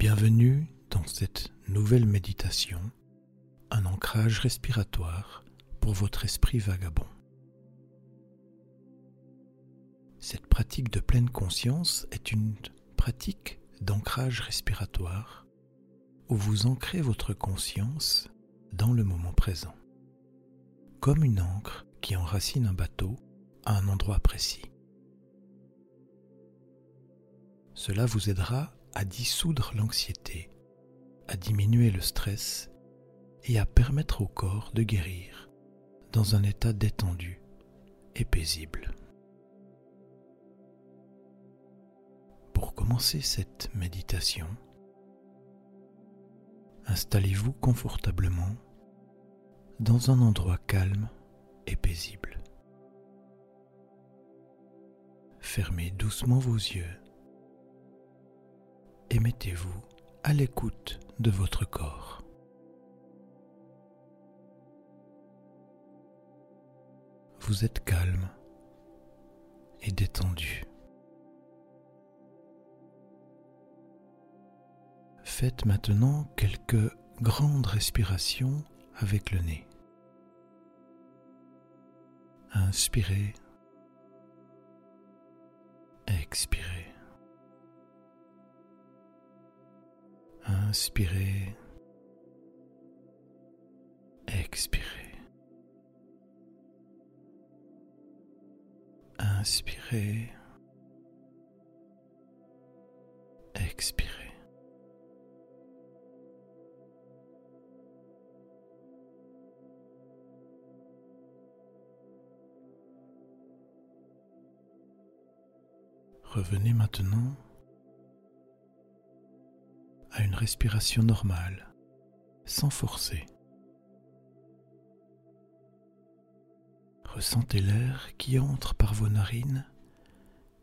Bienvenue dans cette nouvelle méditation, un ancrage respiratoire pour votre esprit vagabond. Cette pratique de pleine conscience est une pratique d'ancrage respiratoire où vous ancrez votre conscience dans le moment présent, comme une encre qui enracine un bateau à un endroit précis. Cela vous aidera à dissoudre l'anxiété, à diminuer le stress et à permettre au corps de guérir dans un état détendu et paisible. Pour commencer cette méditation, installez-vous confortablement dans un endroit calme et paisible. Fermez doucement vos yeux et mettez-vous à l'écoute de votre corps. Vous êtes calme et détendu. Faites maintenant quelques grandes respirations avec le nez. Inspirez. Expirez. Inspirez. Expirez. Inspirez. Expirez. Revenez maintenant à une respiration normale, sans forcer. Ressentez l'air qui entre par vos narines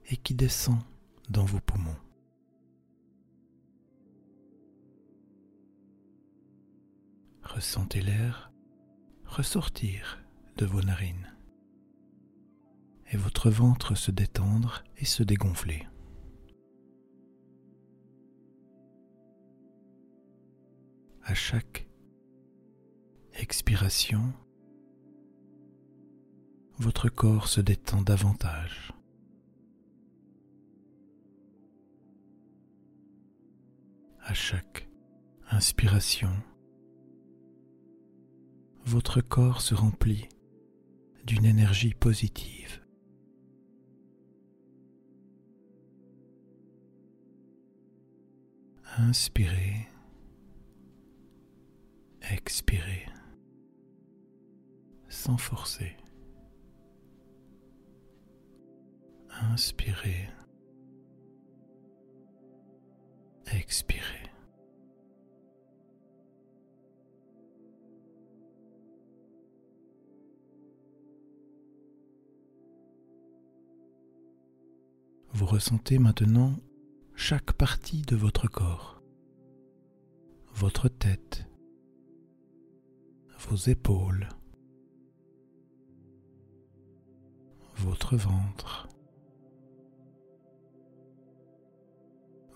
et qui descend dans vos poumons. Ressentez l'air ressortir de vos narines et votre ventre se détendre et se dégonfler. À chaque expiration, votre corps se détend davantage. À chaque inspiration, votre corps se remplit d'une énergie positive. Inspirez Inspirez. Expirez. Vous ressentez maintenant chaque partie de votre corps, votre tête, vos épaules, votre ventre,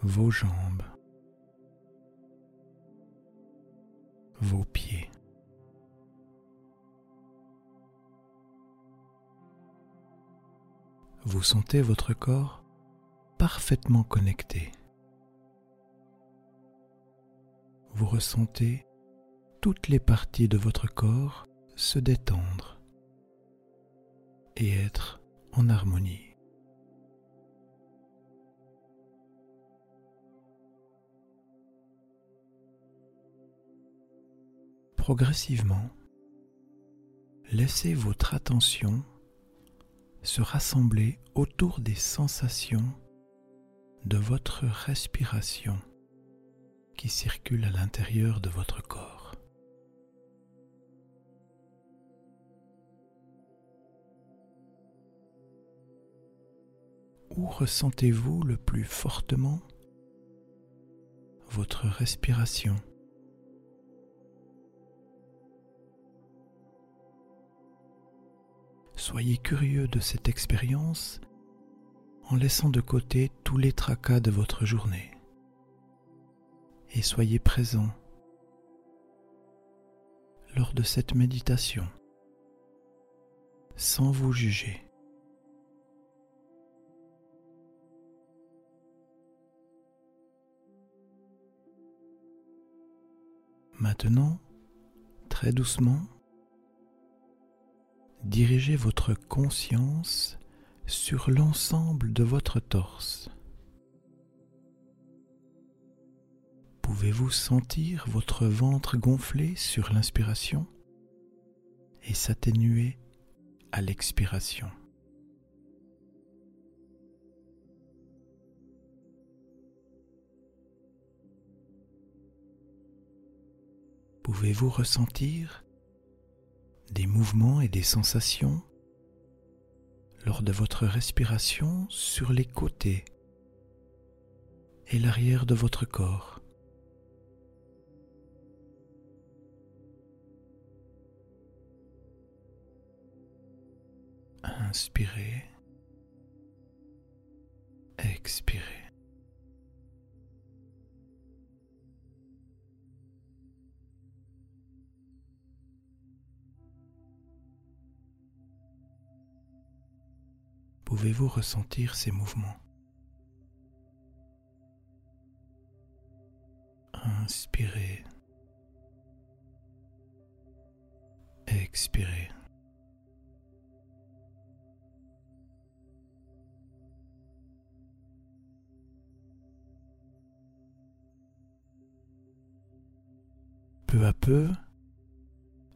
vos jambes, vos pieds. Vous sentez votre corps parfaitement connecté. Vous ressentez toutes les parties de votre corps se détendre et être en harmonie. Progressivement, laissez votre attention se rassembler autour des sensations de votre respiration qui circule à l'intérieur de votre corps. Ressentez-vous le plus fortement votre respiration? Soyez curieux de cette expérience en laissant de côté tous les tracas de votre journée et soyez présent lors de cette méditation sans vous juger. Maintenant, très doucement, dirigez votre conscience sur l'ensemble de votre torse. Pouvez-vous sentir votre ventre gonfler sur l'inspiration et s'atténuer à l'expiration? Pouvez-vous ressentir des mouvements et des sensations lors de votre respiration sur les côtés et l'arrière de votre corps? Inspirez, expirez. Pouvez-vous ressentir ces mouvements? Inspirez. Expirez. Peu à peu,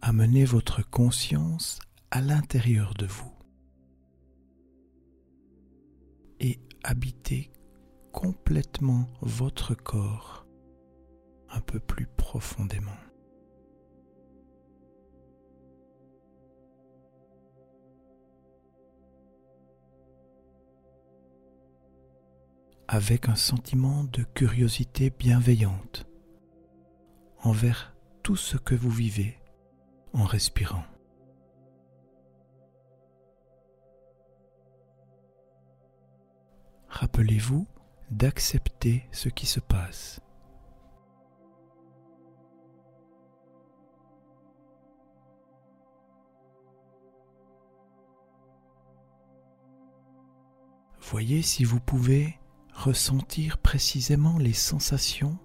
amenez votre conscience à l'intérieur de vous. Et habitez complètement votre corps un peu plus profondément. avec un sentiment de curiosité bienveillante envers tout ce que vous vivez en respirant. Rappelez-vous d'accepter ce qui se passe. Voyez si vous pouvez ressentir précisément les sensations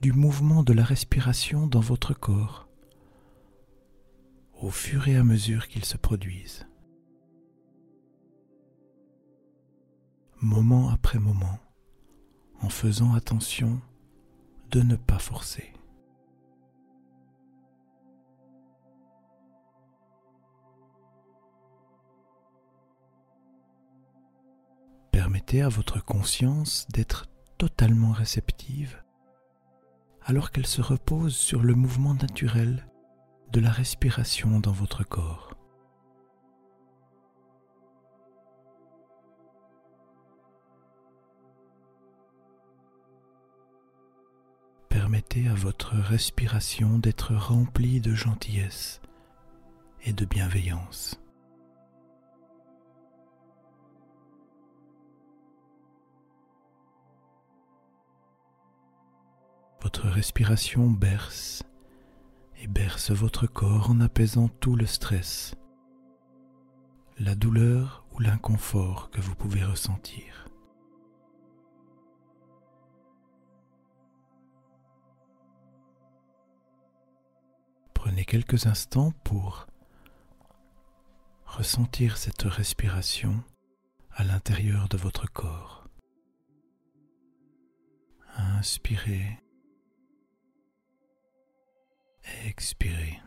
du mouvement de la respiration dans votre corps au fur et à mesure qu'ils se produisent. Moment après moment, en faisant attention de ne pas forcer. Permettez à votre conscience d'être totalement réceptive alors qu'elle se repose sur le mouvement naturel de la respiration dans votre corps. Permettez à votre respiration d'être remplie de gentillesse et de bienveillance. Votre respiration berce et berce votre corps en apaisant tout le stress, la douleur ou l'inconfort que vous pouvez ressentir. Prenez quelques instants pour ressentir cette respiration à l'intérieur de votre corps. Inspirez. Expirez.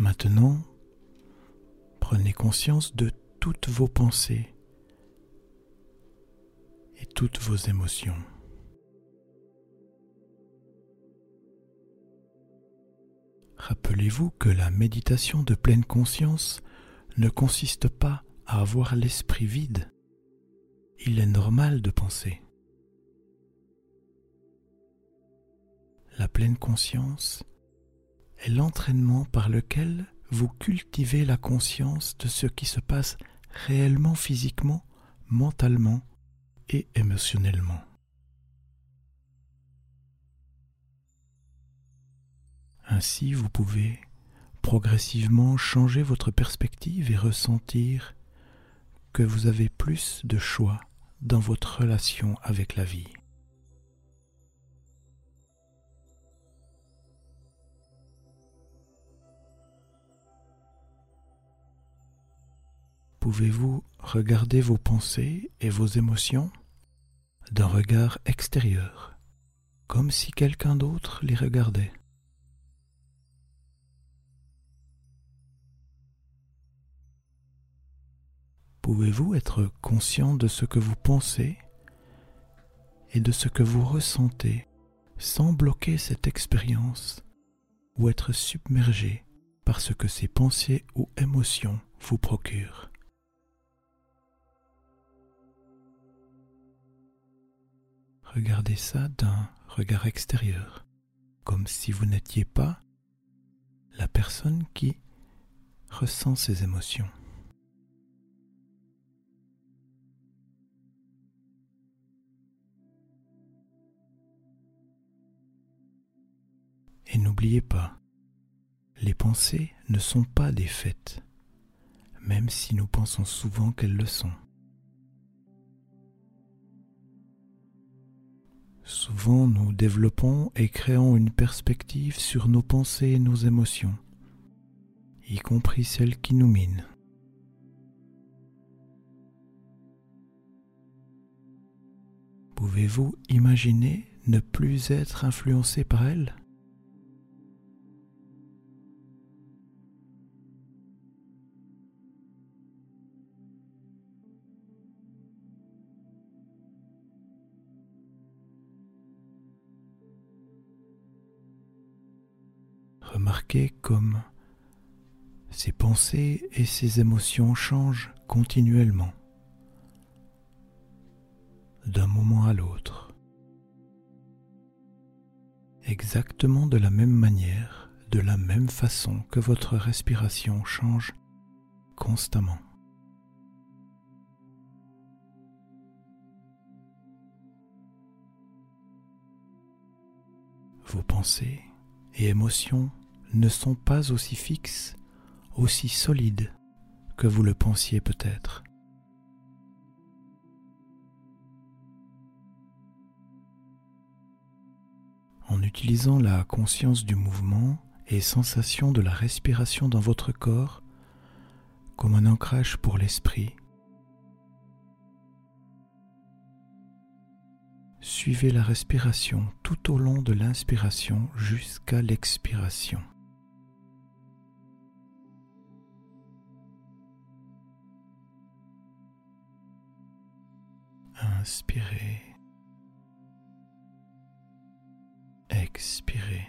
Maintenant, prenez conscience de toutes vos pensées et toutes vos émotions. Rappelez-vous que la méditation de pleine conscience ne consiste pas à avoir l'esprit vide. Il est normal de penser. La pleine conscience est l'entraînement par lequel vous cultivez la conscience de ce qui se passe réellement physiquement, mentalement et émotionnellement. Ainsi, vous pouvez progressivement changer votre perspective et ressentir que vous avez plus de choix dans votre relation avec la vie. Pouvez-vous regarder vos pensées et vos émotions d'un regard extérieur, comme si quelqu'un d'autre les regardait? Pouvez-vous être conscient de ce que vous pensez et de ce que vous ressentez sans bloquer cette expérience ou être submergé par ce que ces pensées ou émotions vous procurent? Regardez ça d'un regard extérieur, comme si vous n'étiez pas la personne qui ressent ces émotions. Et n'oubliez pas, les pensées ne sont pas des faits, même si nous pensons souvent qu'elles le sont. Souvent nous développons et créons une perspective sur nos pensées et nos émotions, y compris celles qui nous minent. Pouvez-vous imaginer ne plus être influencé par elles? Comme ces pensées et ces émotions changent continuellement, d'un moment à l'autre, exactement de la même manière, de la même façon que votre respiration change constamment. Vos pensées et émotions ne sont pas aussi fixes, aussi solides que vous le pensiez peut-être. En utilisant la conscience du mouvement et sensation de la respiration dans votre corps comme un ancrage pour l'esprit, Suivez la respiration tout au long de l'inspiration jusqu'à l'expiration. Inspirez. Expirez.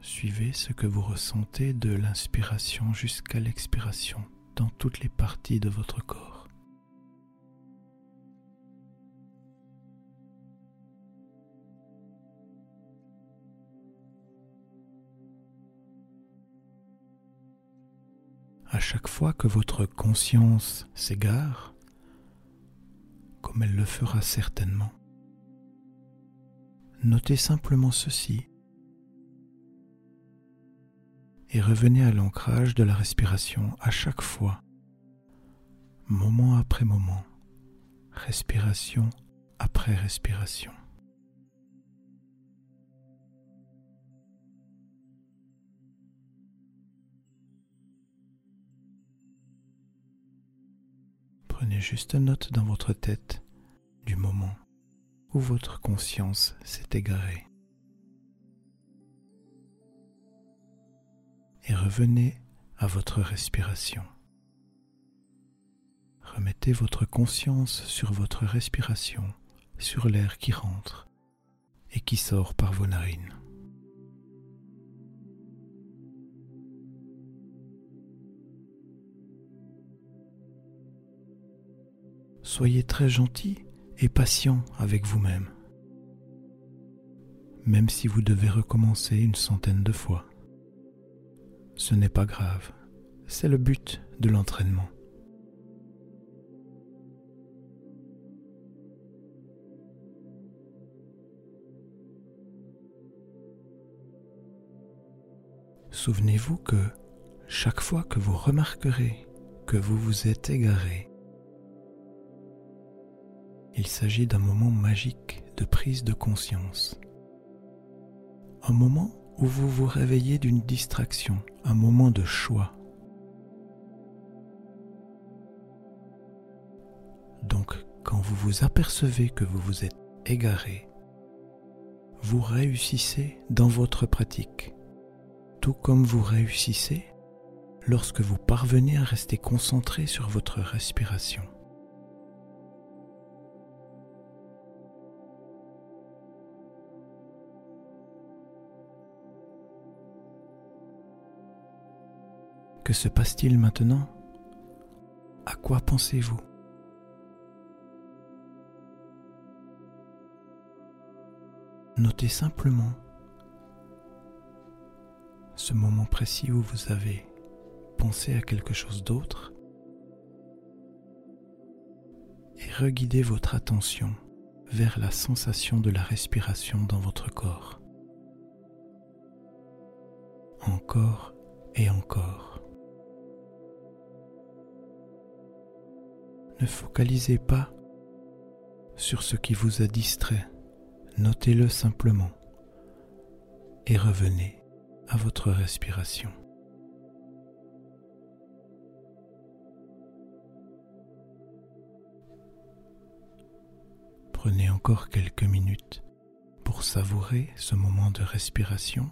Suivez ce que vous ressentez de l'inspiration jusqu'à l'expiration dans toutes les parties de votre corps. Chaque fois que votre conscience s'égare, comme elle le fera certainement, notez simplement ceci et revenez à l'ancrage de la respiration à chaque fois, moment après moment, respiration après respiration. Prenez juste note dans votre tête du moment où votre conscience s'est égarée. Et revenez à votre respiration. Remettez votre conscience sur votre respiration, sur l'air qui rentre et qui sort par vos narines. Soyez très gentil et patient avec vous-même, même si vous devez recommencer une centaine de fois. Ce n'est pas grave, c'est le but de l'entraînement. Souvenez-vous que chaque fois que vous remarquerez que vous vous êtes égaré, il s'agit d'un moment magique de prise de conscience. Un moment où vous vous réveillez d'une distraction, un moment de choix. Donc, quand vous vous apercevez que vous vous êtes égaré, vous réussissez dans votre pratique, tout comme vous réussissez lorsque vous parvenez à rester concentré sur votre respiration. Que se passe-t-il maintenant? À quoi pensez-vous? Notez simplement ce moment précis où vous avez pensé à quelque chose d'autre et reguidez votre attention vers la sensation de la respiration dans votre corps. Encore et encore. Ne focalisez pas sur ce qui vous a distrait, notez-le simplement et revenez à votre respiration. Prenez encore quelques minutes pour savourer ce moment de respiration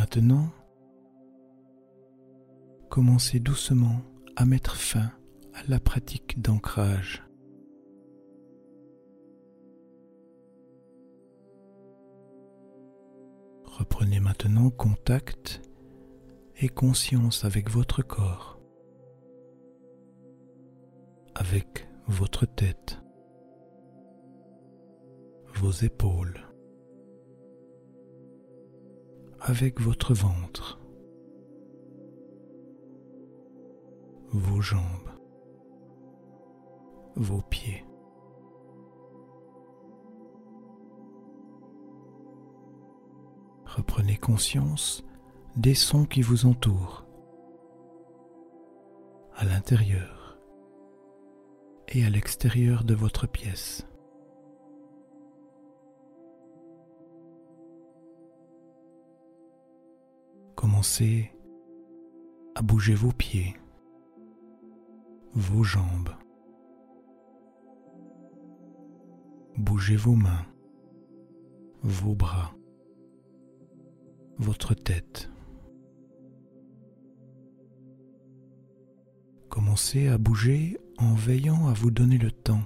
maintenant, commencez doucement à mettre fin à la pratique d'ancrage. Reprenez maintenant contact et conscience avec votre corps, avec votre tête, vos épaules avec votre ventre, vos jambes, vos pieds. Reprenez conscience des sons qui vous entourent à l'intérieur et à l'extérieur de votre pièce. Commencez à bouger vos pieds, vos jambes. Bougez vos mains, vos bras, votre tête. Commencez à bouger en veillant à vous donner le temps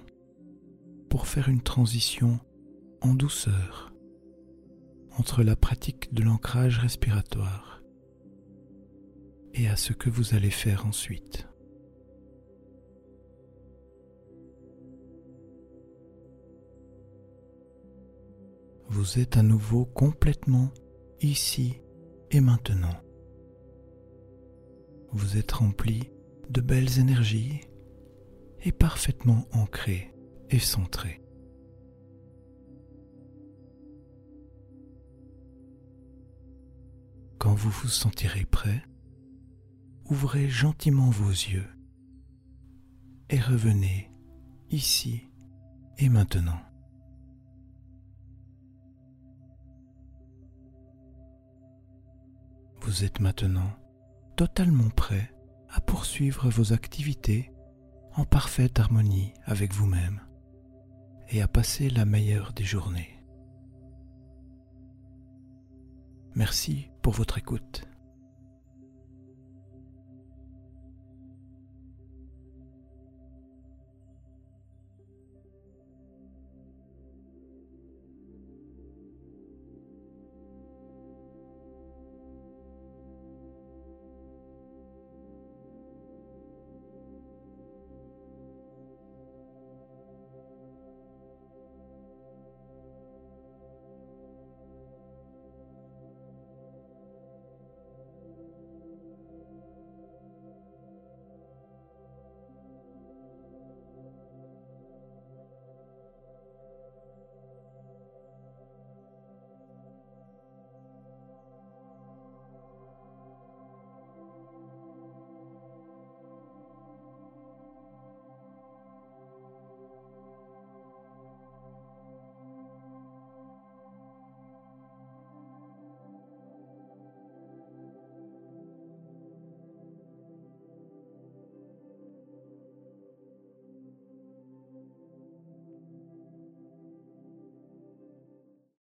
pour faire une transition en douceur entre la pratique de l'ancrage respiratoire et à ce que vous allez faire ensuite. Vous êtes à nouveau complètement ici et maintenant. Vous êtes rempli de belles énergies et parfaitement ancré et centré. Quand vous vous sentirez prêt, ouvrez gentiment vos yeux et revenez ici et maintenant. Vous êtes maintenant totalement prêt à poursuivre vos activités en parfaite harmonie avec vous-même et à passer la meilleure des journées. Merci pour votre écoute.